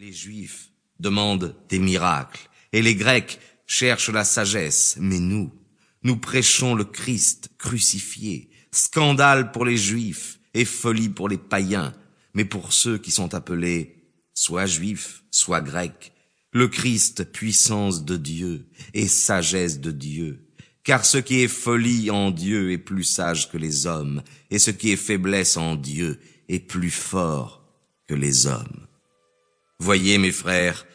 Les Juifs demandent des miracles, et les Grecs cherchent la sagesse, mais nous, nous prêchons le Christ crucifié, scandale pour les Juifs et folie pour les païens, mais pour ceux qui sont appelés soit Juifs, soit Grecs, le Christ puissance de Dieu et sagesse de Dieu. Car ce qui est folie en Dieu est plus sage que les hommes, et ce qui est faiblesse en Dieu est plus fort que les hommes. Voyez, mes frères,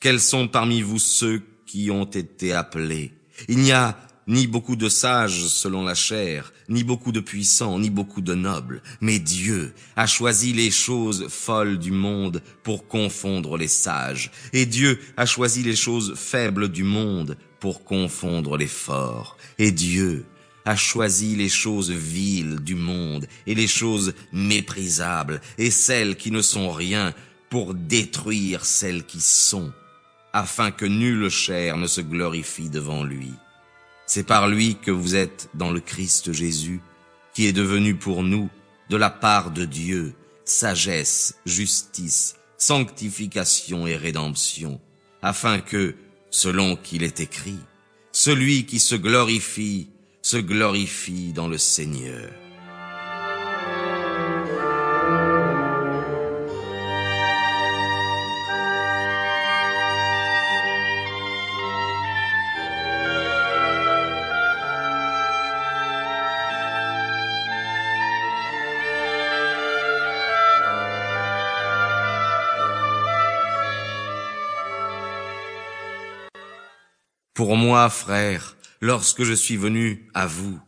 quels sont parmi vous ceux qui ont été appelés? Il n'y a ni beaucoup de sages selon la chair, ni beaucoup de puissants, ni beaucoup de nobles, mais Dieu a choisi les choses folles du monde pour confondre les sages, et Dieu a choisi les choses faibles du monde pour confondre les forts, et Dieu a choisi les choses viles du monde et les choses méprisables et celles qui ne sont rien pour détruire celles qui sont, afin que nulle chair ne se glorifie devant lui. C'est par lui que vous êtes dans le Christ Jésus, qui est devenu pour nous, de la part de Dieu, sagesse, justice, sanctification et rédemption, afin que, selon qu'il est écrit, celui qui se glorifie, se glorifie dans le Seigneur. Pour moi, frère, lorsque je suis venu à vous,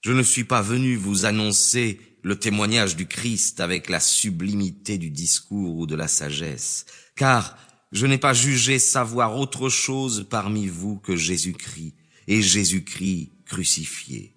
je ne suis pas venu vous annoncer le témoignage du Christ avec la sublimité du discours ou de la sagesse, car je n'ai pas jugé savoir autre chose parmi vous que Jésus-Christ, et Jésus-Christ crucifié.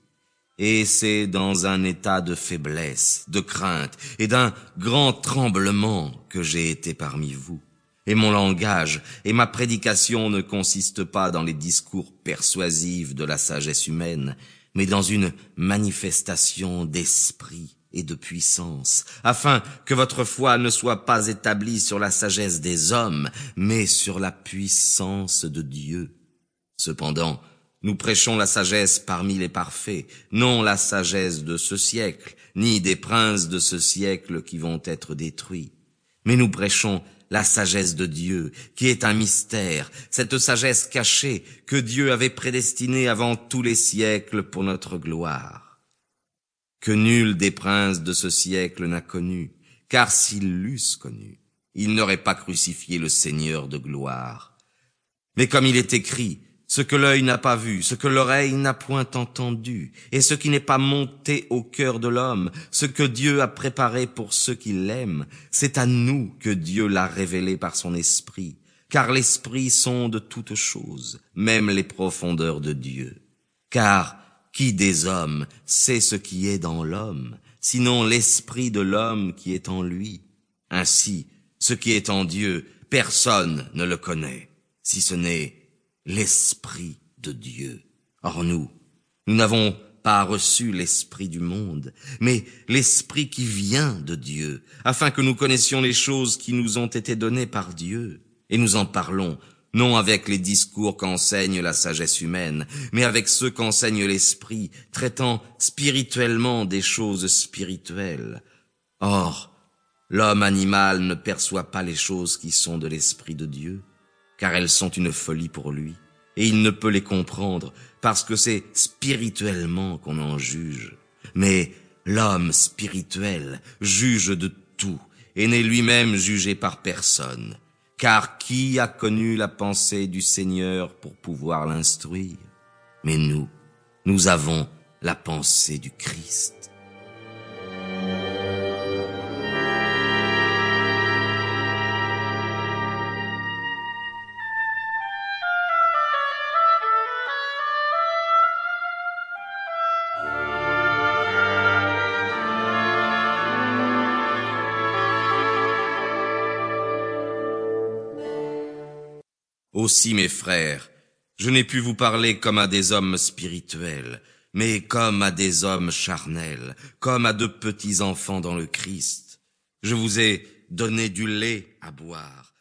Et c'est dans un état de faiblesse, de crainte et d'un grand tremblement que j'ai été parmi vous. Et mon langage et ma prédication ne consistent pas dans les discours persuasifs de la sagesse humaine, mais dans une manifestation d'esprit et de puissance, afin que votre foi ne soit pas établie sur la sagesse des hommes, mais sur la puissance de Dieu. Cependant, nous prêchons la sagesse parmi les parfaits, non la sagesse de ce siècle, ni des princes de ce siècle qui vont être détruits. Mais nous prêchons la sagesse de Dieu, qui est un mystère, cette sagesse cachée que Dieu avait prédestinée avant tous les siècles pour notre gloire, que nul des princes de ce siècle n'a connu, car s'ils l'eussent connu, ils n'auraient pas crucifié le Seigneur de gloire. Mais comme il est écrit, ce que l'œil n'a pas vu, ce que l'oreille n'a point entendu, et ce qui n'est pas monté au cœur de l'homme, ce que Dieu a préparé pour ceux qui l'aiment, c'est à nous que Dieu l'a révélé par son esprit, car l'esprit sonde toutes choses, même les profondeurs de Dieu. Car qui des hommes sait ce qui est dans l'homme, sinon l'esprit de l'homme qui est en lui? Ainsi, ce qui est en Dieu, personne ne le connaît, si ce n'est l'Esprit de Dieu. Or nous, nous n'avons pas reçu l'Esprit du monde, mais l'Esprit qui vient de Dieu, afin que nous connaissions les choses qui nous ont été données par Dieu. Et nous en parlons, non avec les discours qu'enseigne la sagesse humaine, mais avec ceux qu'enseigne l'Esprit, traitant spirituellement des choses spirituelles. Or, l'homme animal ne perçoit pas les choses qui sont de l'Esprit de Dieu, car elles sont une folie pour lui, et il ne peut les comprendre, parce que c'est spirituellement qu'on en juge. Mais l'homme spirituel juge de tout, et n'est lui-même jugé par personne. Car qui a connu la pensée du Seigneur pour pouvoir l'instruire? Mais nous, nous avons la pensée du Christ. Aussi, mes frères, je n'ai pu vous parler comme à des hommes spirituels, mais comme à des hommes charnels, comme à de petits enfants dans le Christ. Je vous ai donné du lait à boire,